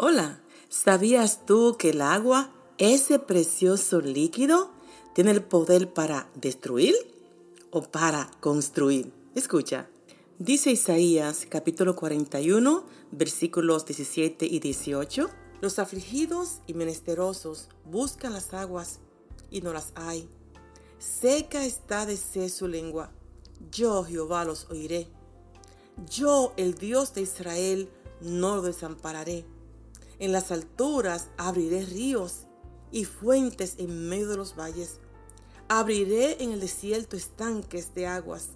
Hola, ¿sabías tú que el agua, ese precioso líquido, tiene el poder para destruir o para construir? Escucha, dice Isaías capítulo 41, versículos 17 y 18, los afligidos y menesterosos buscan las aguas y no las hay. Seca está de sed su lengua. Yo, Jehová, los oiré. Yo, el Dios de Israel, no lo desampararé. En las alturas abriré ríos y fuentes en medio de los valles. Abriré en el desierto estanques de aguas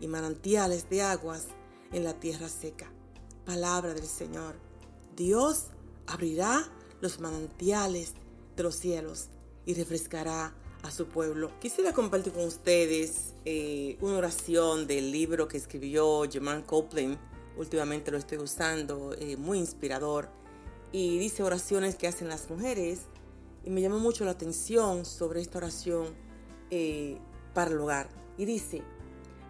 y manantiales de aguas en la tierra seca. Palabra del Señor. Dios abrirá los manantiales de los cielos y refrescará a su pueblo. Quisiera compartir con ustedes eh, una oración del libro que escribió German Copeland. Últimamente lo estoy usando, eh, muy inspirador y dice oraciones que hacen las mujeres y me llamó mucho la atención sobre esta oración eh, para el hogar. Y dice,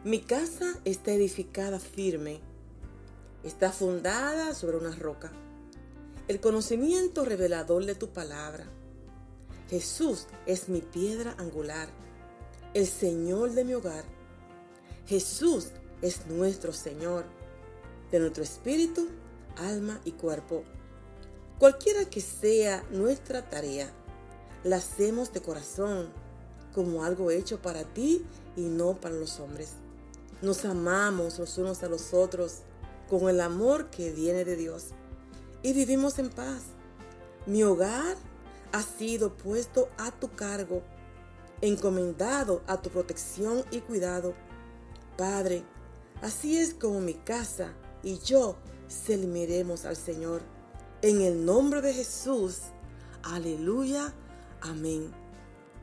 mi casa está edificada firme, está fundada sobre una roca. El conocimiento revelador de tu palabra. Jesús es mi piedra angular, el Señor de mi hogar. Jesús es nuestro Señor, de nuestro espíritu, alma y cuerpo. Cualquiera que sea nuestra tarea, la hacemos de corazón, como algo hecho para ti y no para los hombres. Nos amamos los unos a los otros con el amor que viene de Dios y vivimos en paz. Mi hogar ha sido puesto a tu cargo, encomendado a tu protección y cuidado. Padre, así es como mi casa y yo serviremos al Señor. En el nombre de Jesús. Aleluya. Amén.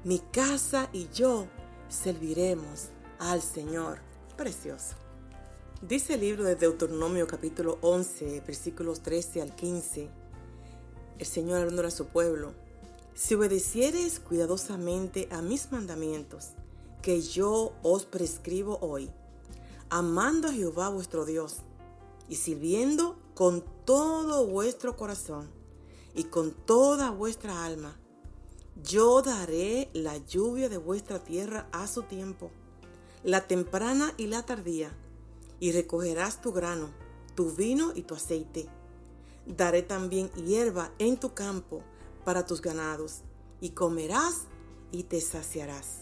Mi casa y yo serviremos al Señor. Precioso. Dice el libro de Deuteronomio capítulo 11, versículos 13 al 15. El Señor hablando a su pueblo. Si obedecieres cuidadosamente a mis mandamientos, que yo os prescribo hoy, amando a Jehová vuestro Dios y sirviendo con todo vuestro corazón y con toda vuestra alma. Yo daré la lluvia de vuestra tierra a su tiempo, la temprana y la tardía, y recogerás tu grano, tu vino y tu aceite. Daré también hierba en tu campo para tus ganados, y comerás y te saciarás.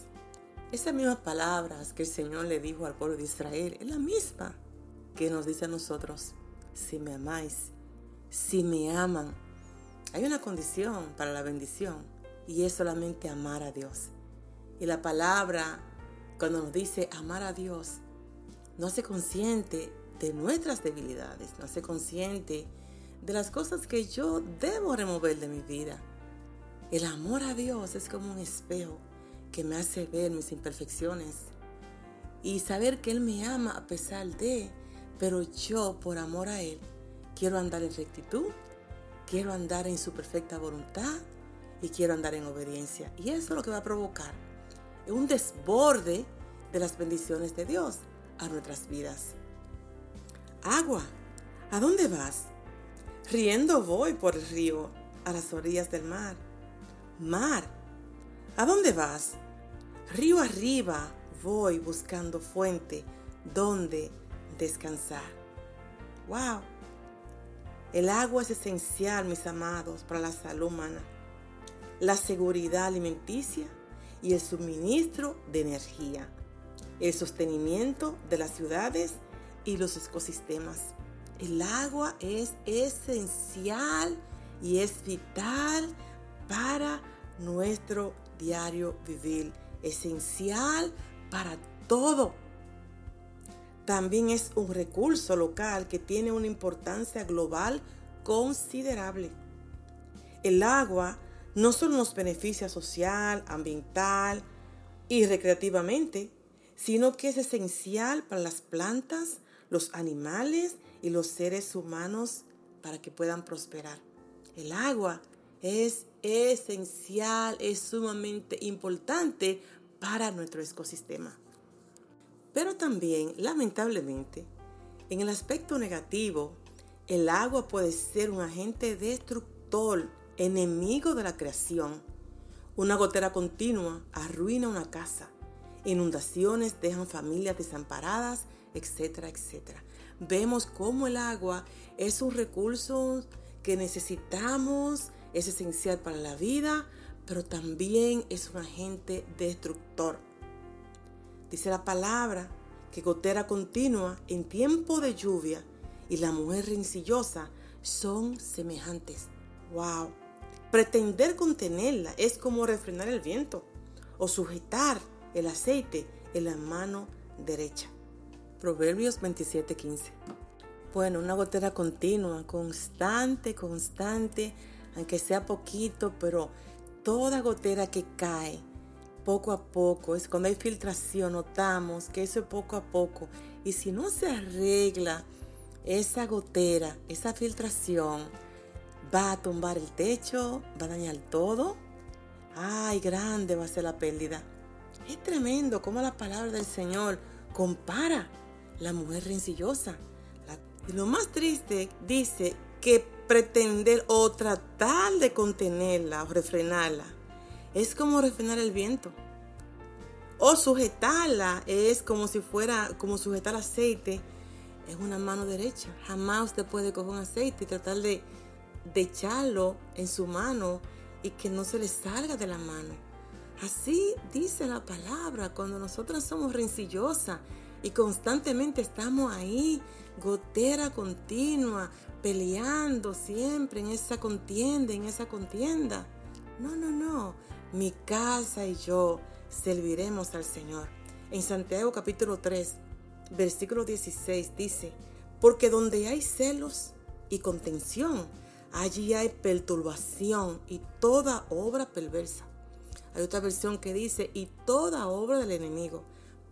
Esas mismas palabras que el Señor le dijo al pueblo de Israel es la misma que nos dice a nosotros si me amáis, si me aman. Hay una condición para la bendición y es solamente amar a Dios. Y la palabra, cuando nos dice amar a Dios, no hace consciente de nuestras debilidades, no hace consciente de las cosas que yo debo remover de mi vida. El amor a Dios es como un espejo que me hace ver mis imperfecciones y saber que Él me ama a pesar de pero yo, por amor a Él, quiero andar en rectitud, quiero andar en su perfecta voluntad y quiero andar en obediencia. Y eso es lo que va a provocar un desborde de las bendiciones de Dios a nuestras vidas. Agua, ¿a dónde vas? Riendo voy por el río, a las orillas del mar. Mar, ¿a dónde vas? Río arriba voy buscando fuente donde descansar. ¡Wow! El agua es esencial, mis amados, para la salud humana, la seguridad alimenticia y el suministro de energía, el sostenimiento de las ciudades y los ecosistemas. El agua es esencial y es vital para nuestro diario vivir, esencial para todo también es un recurso local que tiene una importancia global considerable. El agua no solo nos beneficia social, ambiental y recreativamente, sino que es esencial para las plantas, los animales y los seres humanos para que puedan prosperar. El agua es esencial, es sumamente importante para nuestro ecosistema. Pero también, lamentablemente, en el aspecto negativo, El agua puede ser un agente destructor, enemigo de la creación. Una gotera continua arruina una casa. Inundaciones dejan familias desamparadas, etcétera, etcétera. Vemos cómo el agua es un recurso que necesitamos, es esencial para la vida, pero también es un agente destructor. Dice la palabra que gotera continua en tiempo de lluvia y la mujer rencillosa son semejantes. ¡Wow! Pretender contenerla es como refrenar el viento o sujetar el aceite en la mano derecha. Proverbios 27:15. Bueno, una gotera continua, constante, constante, aunque sea poquito, pero toda gotera que cae poco a poco, es cuando hay filtración, notamos que eso es poco a poco. Y si no se arregla esa gotera, esa filtración, va a tumbar el techo, va a dañar todo. Ay, grande va a ser la pérdida. Es tremendo cómo la palabra del Señor compara la mujer rencillosa. y lo más triste dice que pretender o tratar de contenerla o refrenarla es como refrenar el viento. O sujetarla es como si fuera como sujetar aceite es una mano derecha. Jamás usted puede coger un aceite y tratar de, echarlo en su mano y que no se le salga de la mano. Así dice la palabra cuando nosotras somos rencillosas y constantemente estamos ahí, gotera continua, peleando siempre en esa contienda, en esa contienda. No, no, no. Mi casa y yo serviremos al Señor. En Santiago capítulo 3, versículo 16 dice, porque donde hay celos y contención, allí hay perturbación y toda obra perversa. Hay otra versión que dice, y toda obra del enemigo.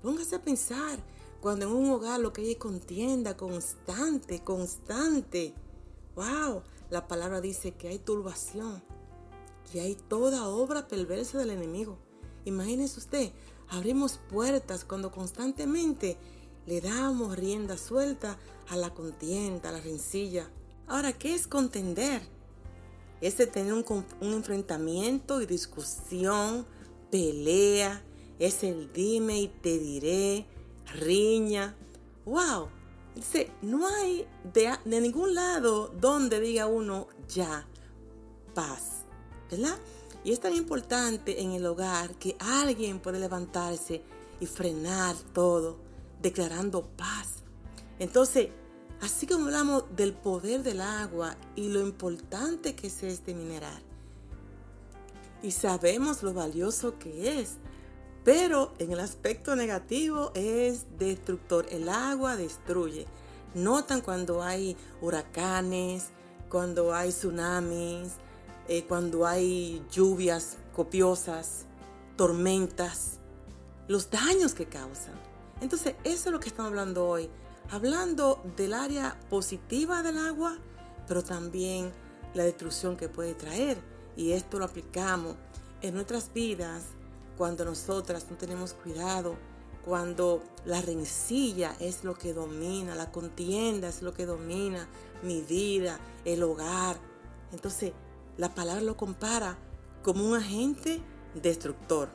Póngase a pensar, cuando en un hogar lo que hay es contienda constante, constante. ¡Wow! La palabra dice que hay turbación y hay toda obra perversa del enemigo. Imagínese usted, abrimos puertas cuando constantemente le damos rienda suelta a la contienda, a la rencilla. Ahora, ¿qué es contender? Es tener un, un enfrentamiento y discusión, pelea, es el dime y te diré, riña. ¡Wow! Dice, no hay de, de ningún lado donde diga uno ya, paz, ¿verdad? Y es tan importante en el hogar que alguien puede levantarse y frenar todo, declarando paz. Entonces, así como hablamos del poder del agua y lo importante que es este mineral, y sabemos lo valioso que es, pero en el aspecto negativo es destructor. El agua destruye. Notan cuando hay huracanes, cuando hay tsunamis, eh, cuando hay lluvias copiosas, tormentas, los daños que causan. Entonces, eso es lo que estamos hablando hoy. Hablando del área positiva del agua, pero también la destrucción que puede traer. Y esto lo aplicamos en nuestras vidas cuando nosotras no tenemos cuidado, cuando la rencilla es lo que domina, la contienda es lo que domina mi vida, el hogar. Entonces, la palabra lo compara como un agente destructor.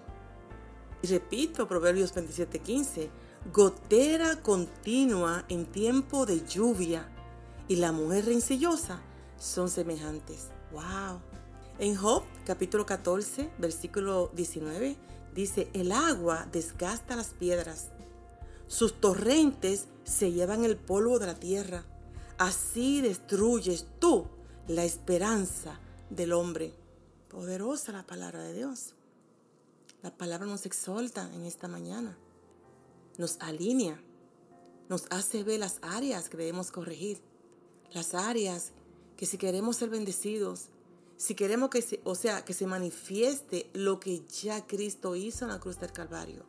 Y repito, Proverbios 27:15, gotera continua en tiempo de lluvia y la mujer rencillosa son semejantes. ¡Wow! En Job capítulo 14, versículo 19, dice, el agua desgasta las piedras, sus torrentes se llevan el polvo de la tierra, así destruyes tú la esperanza del hombre. Poderosa la palabra de Dios. La palabra nos exalta en esta mañana, nos alinea, nos hace ver las áreas que debemos corregir, las áreas que si queremos ser bendecidos, si queremos que se, o sea, que se manifieste lo que ya Cristo hizo en la cruz del Calvario,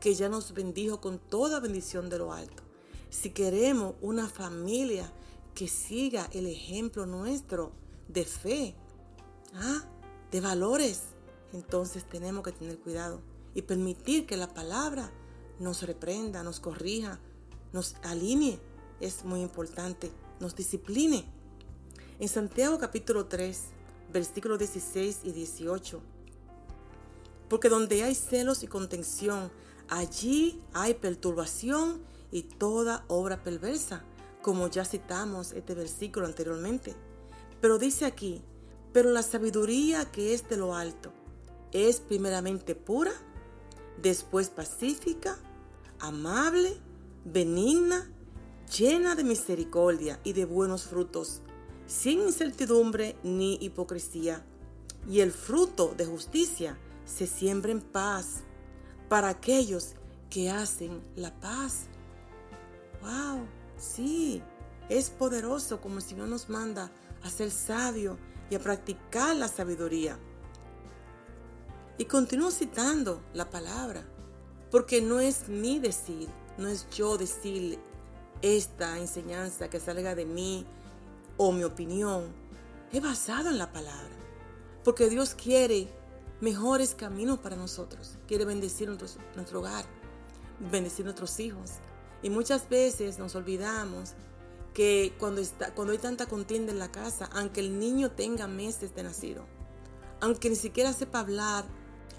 que ya nos bendijo con toda bendición de lo alto. Si queremos una familia que siga el ejemplo nuestro de fe, ¿ah? de valores, entonces tenemos que tener cuidado y permitir que la palabra nos reprenda, nos corrija, nos alinee. Es muy importante. nos discipline. En Santiago capítulo 3, versículos 16 y 18. Porque donde hay celos y contención, allí hay perturbación y toda obra perversa, como ya citamos este versículo anteriormente. Pero dice aquí, pero la sabiduría que es de lo alto es primeramente pura, después pacífica, amable, benigna, llena de misericordia y de buenos frutos, sin incertidumbre ni hipocresía. Y el fruto de justicia se siembra en paz para aquellos que hacen la paz. ¡Wow! Sí, es poderoso como el Señor nos manda a ser sabio y a practicar la sabiduría. Y continúo citando la palabra, porque no es mi decir, no es yo decir esta enseñanza que salga de mí o mi opinión, es basado en la palabra. Porque Dios quiere mejores caminos para nosotros. Quiere bendecir nuestro hogar, bendecir nuestros hijos. Y muchas veces nos olvidamos que cuando, está, cuando hay tanta contienda en la casa, aunque el niño tenga meses de nacido, aunque ni siquiera sepa hablar,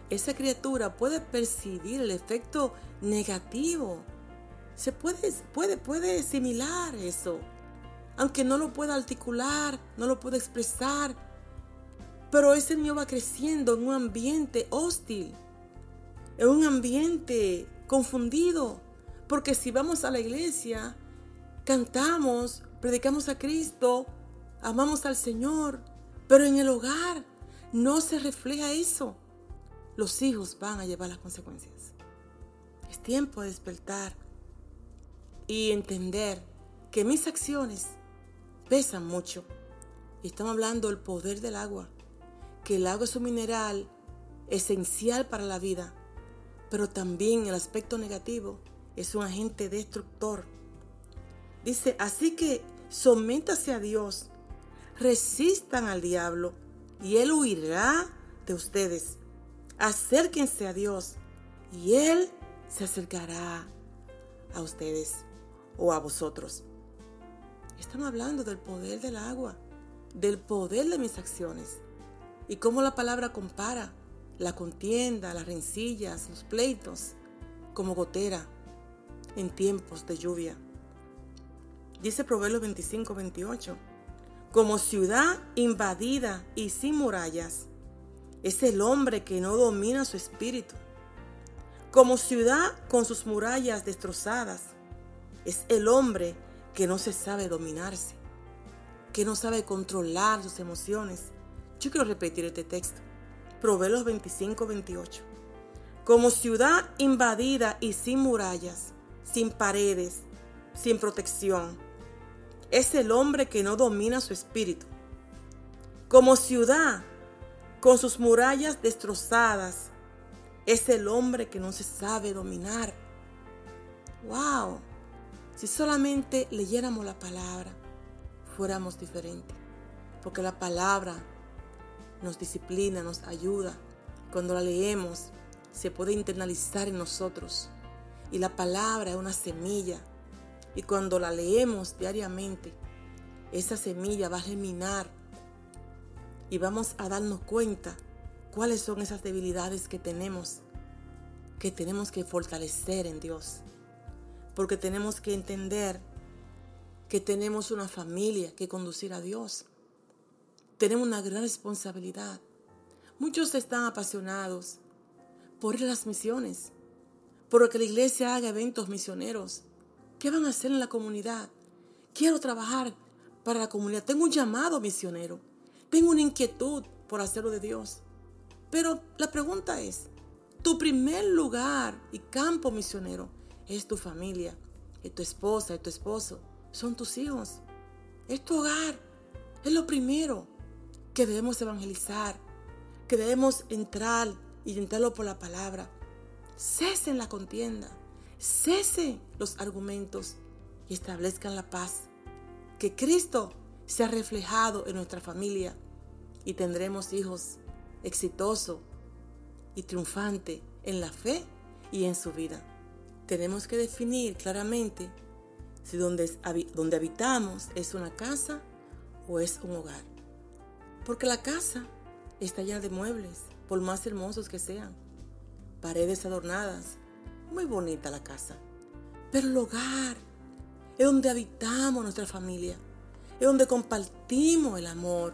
esa criatura puede percibir el efecto negativo. Se puede, puede, puede asimilar eso aunque no lo pueda articular, no lo pueda expresar. Pero ese niño va creciendo en un ambiente hostil, en un ambiente confundido. Porque si vamos a la iglesia, cantamos, predicamos a Cristo, amamos al Señor, pero en el hogar no se refleja eso. Los hijos van a llevar las consecuencias. Es tiempo de despertar y entender que mis acciones pesan mucho. Y estamos hablando del poder del agua, que el agua es un mineral esencial para la vida, pero también el aspecto negativo es un agente destructor. Dice, así que sométase a Dios, resistan al diablo y él huirá de ustedes. Acérquense a Dios y él se acercará a ustedes o a vosotros. Estamos hablando del poder del agua, del poder de mis acciones y cómo la palabra compara la contienda, las rencillas, los pleitos, como gotera en tiempos de lluvia. Dice Proverbios 25, 28, como ciudad invadida y sin murallas, es el hombre que no domina su espíritu. Como ciudad con sus murallas destrozadas, es el hombre que no se sabe dominarse, que no sabe controlar sus emociones. Yo quiero repetir este texto. Proverbios 25, 28. Como ciudad invadida y sin murallas, sin paredes, sin protección, es el hombre que no domina su espíritu. Como ciudad con sus murallas destrozadas, es el hombre que no se sabe dominar. ¡Wow! Si solamente leyéramos la palabra, fuéramos diferentes. Porque la palabra nos disciplina, nos ayuda. Cuando la leemos, se puede internalizar en nosotros. Y la palabra es una semilla. Y cuando la leemos diariamente, esa semilla va a germinar. Y vamos a darnos cuenta cuáles son esas debilidades que tenemos, que tenemos que fortalecer en Dios porque tenemos que entender que tenemos una familia que conducir a Dios. Tenemos una gran responsabilidad. Muchos están apasionados por las misiones, por que la iglesia haga eventos misioneros. ¿Qué van a hacer en la comunidad? Quiero trabajar para la comunidad. Tengo un llamado misionero. Tengo una inquietud por hacerlo de Dios. Pero la pregunta es, tu primer lugar y campo misionero es tu familia, es tu esposa, es tu esposo, son tus hijos, es tu hogar. Es lo primero que debemos evangelizar, que debemos entrar y entrarlo por la palabra. Cesen la contienda, cesen los argumentos y establezcan la paz. Que Cristo sea reflejado en nuestra familia y tendremos hijos exitosos y triunfantes en la fe y en su vida tenemos que definir claramente si donde, donde habitamos es una casa o es un hogar. Porque la casa está llena de muebles, por más hermosos que sean, paredes adornadas, muy bonita la casa. Pero el hogar es donde habitamos nuestra familia, es donde compartimos el amor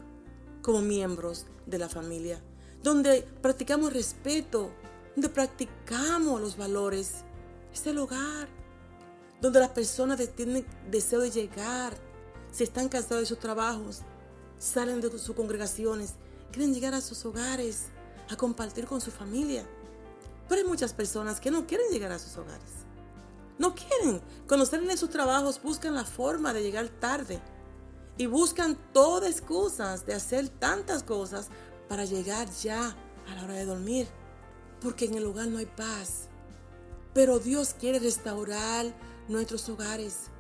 como miembros de la familia, donde practicamos respeto, donde practicamos los valores. Es el hogar donde las personas tienen deseo de llegar, si están cansados de sus trabajos, salen de sus congregaciones, quieren llegar a sus hogares, a compartir con su familia. Pero hay muchas personas que no quieren llegar a sus hogares. No quieren. Cuando salen de sus trabajos buscan la forma de llegar tarde. Y buscan todas excusas de hacer tantas cosas para llegar ya a la hora de dormir. Porque en el hogar no hay paz. Pero Dios quiere restaurar nuestros hogares.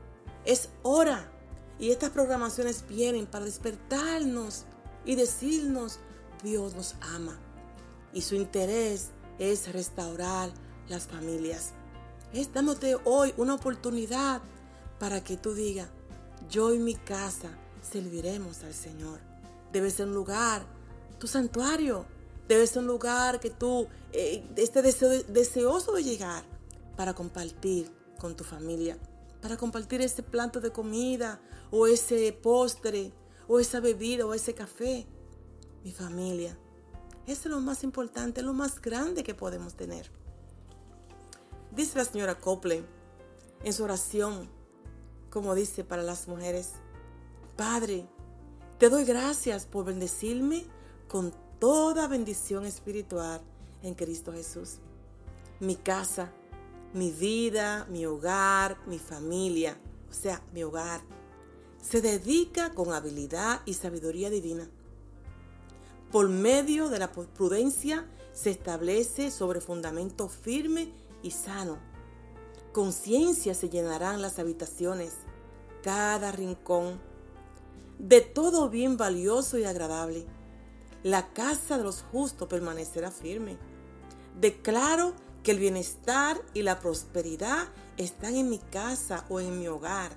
Es hora. Y estas programaciones vienen para despertarnos y decirnos, Dios nos ama. Y su interés es restaurar las familias. Es dándote hoy una oportunidad para que tú digas, yo y mi casa serviremos al Señor. Debe ser un lugar, tu santuario. Debe ser un lugar que tú eh, estés deseoso de llegar para compartir con tu familia, para compartir ese plato de comida o ese postre o esa bebida o ese café. Mi familia. Es lo más importante, lo más grande que podemos tener. Dice la señora Copeland en su oración, como dice para las mujeres, Padre, te doy gracias por bendecirme con toda bendición espiritual en Cristo Jesús. Mi casa, mi vida, mi hogar, mi familia, o sea, mi hogar, se dedica con habilidad y sabiduría divina. Por medio de la prudencia se establece sobre fundamento firme y sano. Conciencia se llenarán las habitaciones, cada rincón, de todo bien valioso y agradable. La casa de los justos permanecerá firme. Declaro que el bienestar y la prosperidad están en mi casa o en mi hogar.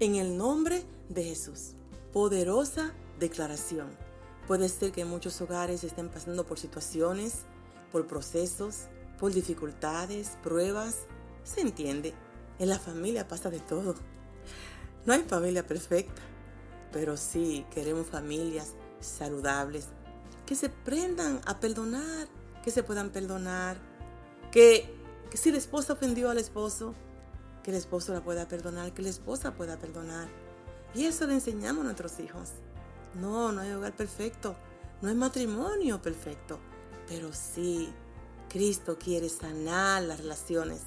En el nombre de Jesús. Poderosa declaración. Puede ser que muchos hogares estén pasando por situaciones, por procesos, por dificultades, pruebas. Se entiende, en la familia pasa de todo. No hay familia perfecta, pero sí queremos familias saludables, que se prendan a perdonar, que se puedan perdonar, que, que si la esposa ofendió al esposo, que el esposo la pueda perdonar, que la esposa pueda perdonar. Y eso le enseñamos a nuestros hijos. No, no hay hogar perfecto, no hay matrimonio perfecto, pero sí Cristo quiere sanar las relaciones.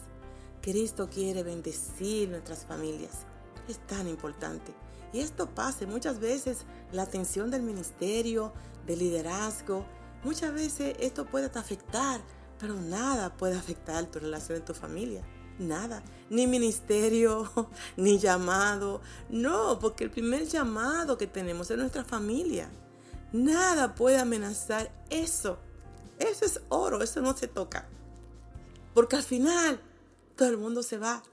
Cristo quiere bendecir nuestras familias. Es tan importante. Y esto pasa muchas veces la atención del ministerio, del liderazgo. Muchas veces esto puede afectar, pero nada puede afectar tu relación en tu familia. Nada. Ni ministerio, ni llamado. No, porque el primer llamado que tenemos es nuestra familia. Nada puede amenazar eso. Eso es oro, eso no se toca. Porque al final todo el mundo se va.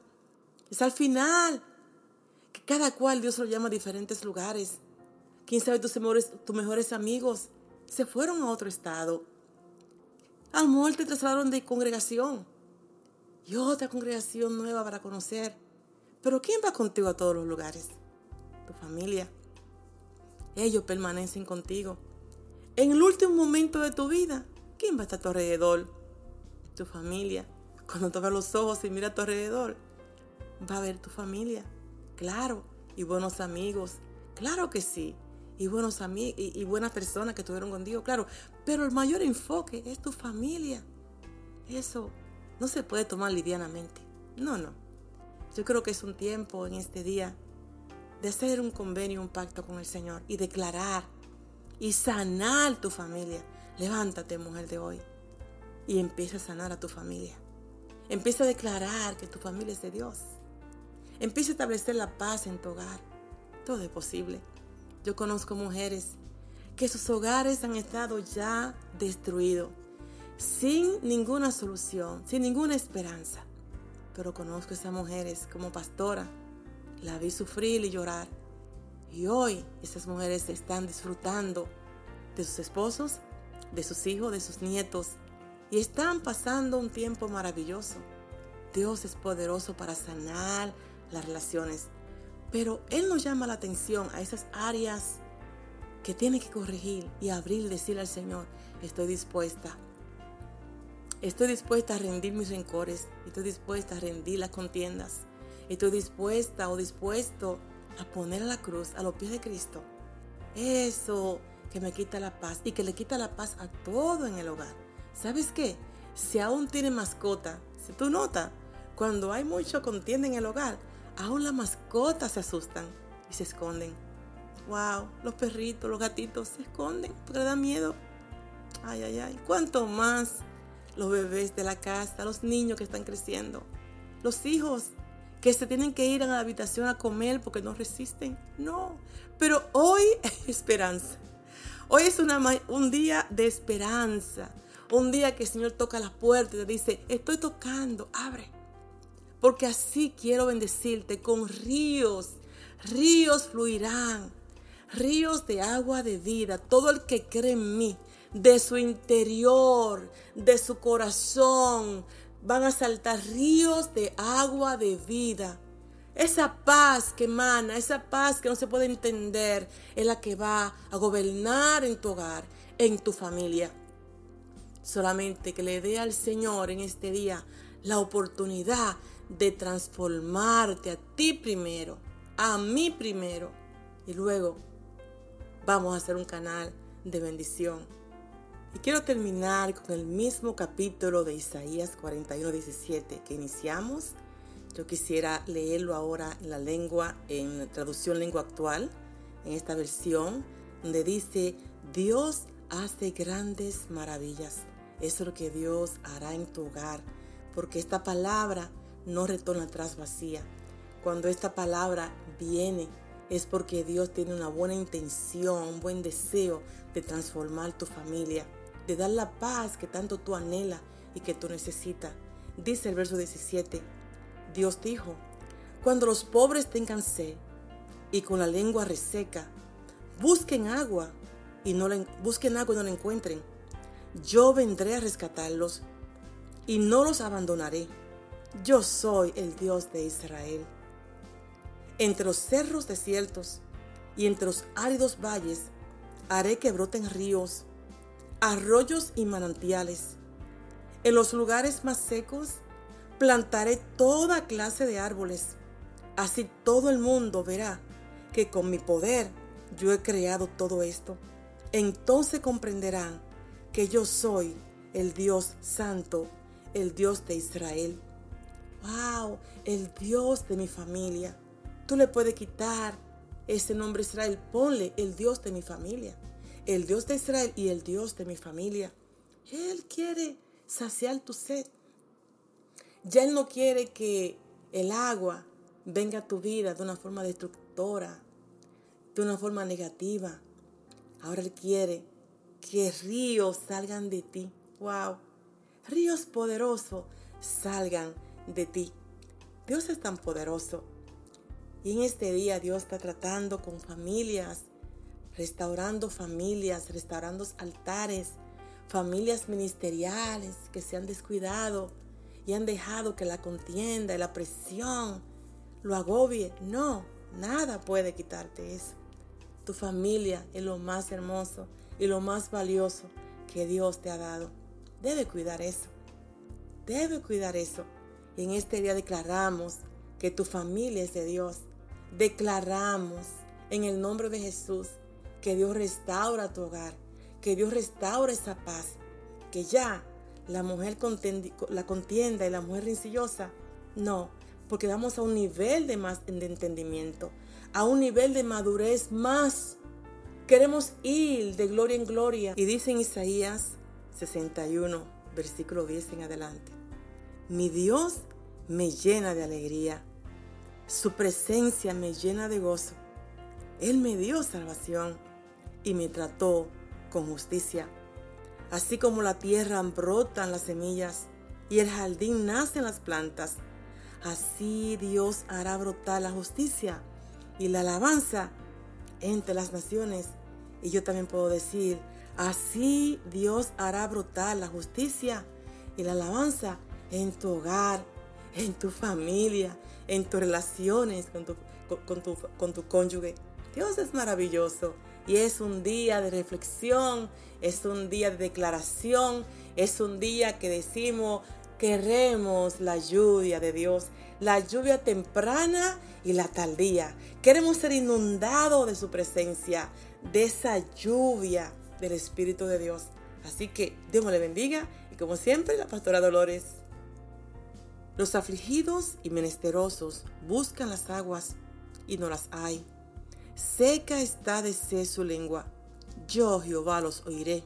Es al final que cada cual Dios lo llama a diferentes lugares. Quién sabe tus mejores, tus mejores amigos se fueron a otro estado. A lo mejor te trasladaron de congregación y otra congregación nueva para conocer. Pero ¿quién va contigo a todos los lugares? Tu familia. Ellos permanecen contigo. En el último momento de tu vida, ¿Quién va a estar a tu alrededor? Tu familia. Cuando te los ojos y mira a tu alrededor, va a ver tu familia. Claro. Y buenos amigos. Claro que sí. Y, buenos y, buenas personas que estuvieron contigo, claro. Pero el mayor enfoque es tu familia. Eso no se puede tomar livianamente. No, no. Yo creo que es un tiempo en este día de hacer un convenio, un pacto con el Señor y declarar y sanar tu familia. Levántate, mujer de hoy, y empieza a sanar a tu familia. Empieza a declarar que tu familia es de Dios. Empieza a establecer la paz en tu hogar. Todo es posible. Yo conozco mujeres que sus hogares han estado ya destruidos, sin ninguna solución, sin ninguna esperanza. Pero conozco a esas mujeres como pastora la vi sufrir y llorar. Y hoy esas mujeres están disfrutando de sus esposos, de sus hijos, de sus nietos. Y están pasando un tiempo maravilloso. Dios es poderoso para sanar las relaciones. Pero Él nos llama la atención a esas áreas que tiene que corregir y abrir decirle al Señor, estoy dispuesta. Estoy dispuesta a rendir mis rencores. Estoy dispuesta a rendir las contiendas. Estoy dispuesta o dispuesto a poner a la cruz a los pies de Cristo. Eso que me quita la paz y que le quita la paz a todo en el hogar. ¿Sabes qué? Si aún tiene mascota, si tú notas, cuando hay mucho contienda en el hogar, aún las mascotas se asustan y se esconden. Wow, los perritos, los gatitos se esconden porque les da miedo. Ay, ay, ay. ¿Cuánto más los bebés de la casa, los niños que están creciendo, los hijos que se tienen que ir a la habitación a comer porque no resisten? No. Pero hoy hay esperanza. Hoy es un día de esperanza. Un día que el Señor toca la puerta y te dice, estoy tocando, abre. Porque así quiero bendecirte con ríos. Ríos fluirán. Ríos de agua de vida. Todo el que cree en mí, de su interior, de su corazón, van a saltar ríos de agua de vida. Esa paz que emana, esa paz que no se puede entender, es la que va a gobernar en tu hogar, en tu familia. Solamente que le dé al Señor en este día la oportunidad de transformarte a ti primero, a mí primero, y luego vamos a hacer un canal de bendición. Y quiero terminar con el mismo capítulo de Isaías 41, 17 que iniciamos yo quisiera leerlo ahora en la lengua, en la traducción lengua actual, en esta versión, donde dice, Dios hace grandes maravillas. Eso es lo que Dios hará en tu hogar, porque esta palabra no retorna atrás vacía. Cuando esta palabra viene, es porque Dios tiene una buena intención, un buen deseo de transformar tu familia, de dar la paz que tanto tú anhelas y que tú necesitas. Dice el verso 17, Dios dijo, cuando los pobres tengan sed y con la lengua reseca, busquen agua y no la, busquen agua y no la encuentren. Yo vendré a rescatarlos y no los abandonaré. Yo soy el Dios de Israel. Entre los cerros desiertos y entre los áridos valles haré que broten ríos, arroyos y manantiales. En los lugares más secos plantaré toda clase de árboles. Así todo el mundo verá que con mi poder yo he creado todo esto. Entonces comprenderán que yo soy el Dios santo, el Dios de Israel. ¡Wow! El Dios de mi familia. Tú le puedes quitar ese nombre Israel. Ponle el Dios de mi familia. El Dios de Israel y el Dios de mi familia. Él quiere saciar tu sed. Ya Él no quiere que el agua venga a tu vida de una forma destructora, de una forma negativa. Ahora Él quiere que ríos salgan de ti. ¡Wow! Ríos poderosos salgan de ti. Dios es tan poderoso. Y en este día Dios está tratando con familias, restaurando familias, restaurando altares, familias ministeriales que se han descuidado y han dejado que la contienda y la presión lo agobie. No, nada puede quitarte eso. Tu familia es lo más hermoso y lo más valioso que Dios te ha dado. Debe cuidar eso. Debe cuidar eso. Y en este día declaramos que tu familia es de Dios. Declaramos en el nombre de Jesús que Dios restaura tu hogar, que Dios restaura esa paz, que ya la mujer la contienda y la mujer rencillosa. No, porque vamos a un nivel de más de entendimiento, a un nivel de madurez más. Queremos ir de gloria en gloria. Y dice en Isaías 61, versículo 10 en adelante. Mi Dios me llena de alegría. Su presencia me llena de gozo. Él me dio salvación y me trató con justicia. Así como la tierra brotan las semillas y el jardín nacen las plantas, Así Dios hará brotar la justicia y la alabanza entre las naciones. Y yo también puedo decir, así Dios hará brotar la justicia y la alabanza en tu hogar, en tu familia, en tus relaciones con tu, con, tu, con tu cónyuge. Dios es maravilloso y es un día de reflexión, es un día de declaración, es un día que decimos, queremos la lluvia de Dios, la lluvia temprana y la tardía. Queremos ser inundados de su presencia, de esa lluvia del Espíritu de Dios. Así que Dios le bendiga y como siempre la pastora Dolores. Los afligidos y menesterosos buscan las aguas y no las hay. Seca está de sed su lengua. Yo Jehová los oiré.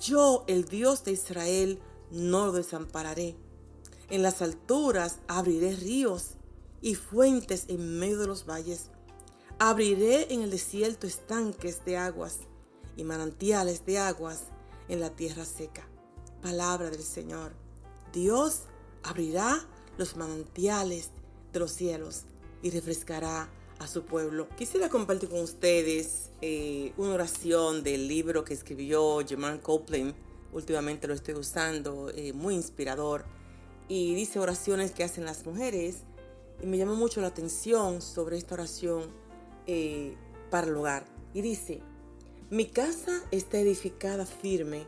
Yo, el Dios de Israel, no lo desampararé. En las alturas abriré ríos y fuentes en medio de los valles. Abriré en el desierto estanques de aguas y manantiales de aguas en la tierra seca. Palabra del Señor. Dios abrirá los manantiales de los cielos y refrescará a su pueblo. Quisiera compartir con ustedes eh, una oración del libro que escribió German Copeland. Últimamente lo estoy usando, eh, muy inspirador. Y dice oraciones que hacen las mujeres. Y me llamó mucho la atención sobre esta oración eh, para el hogar. Y dice, mi casa está edificada firme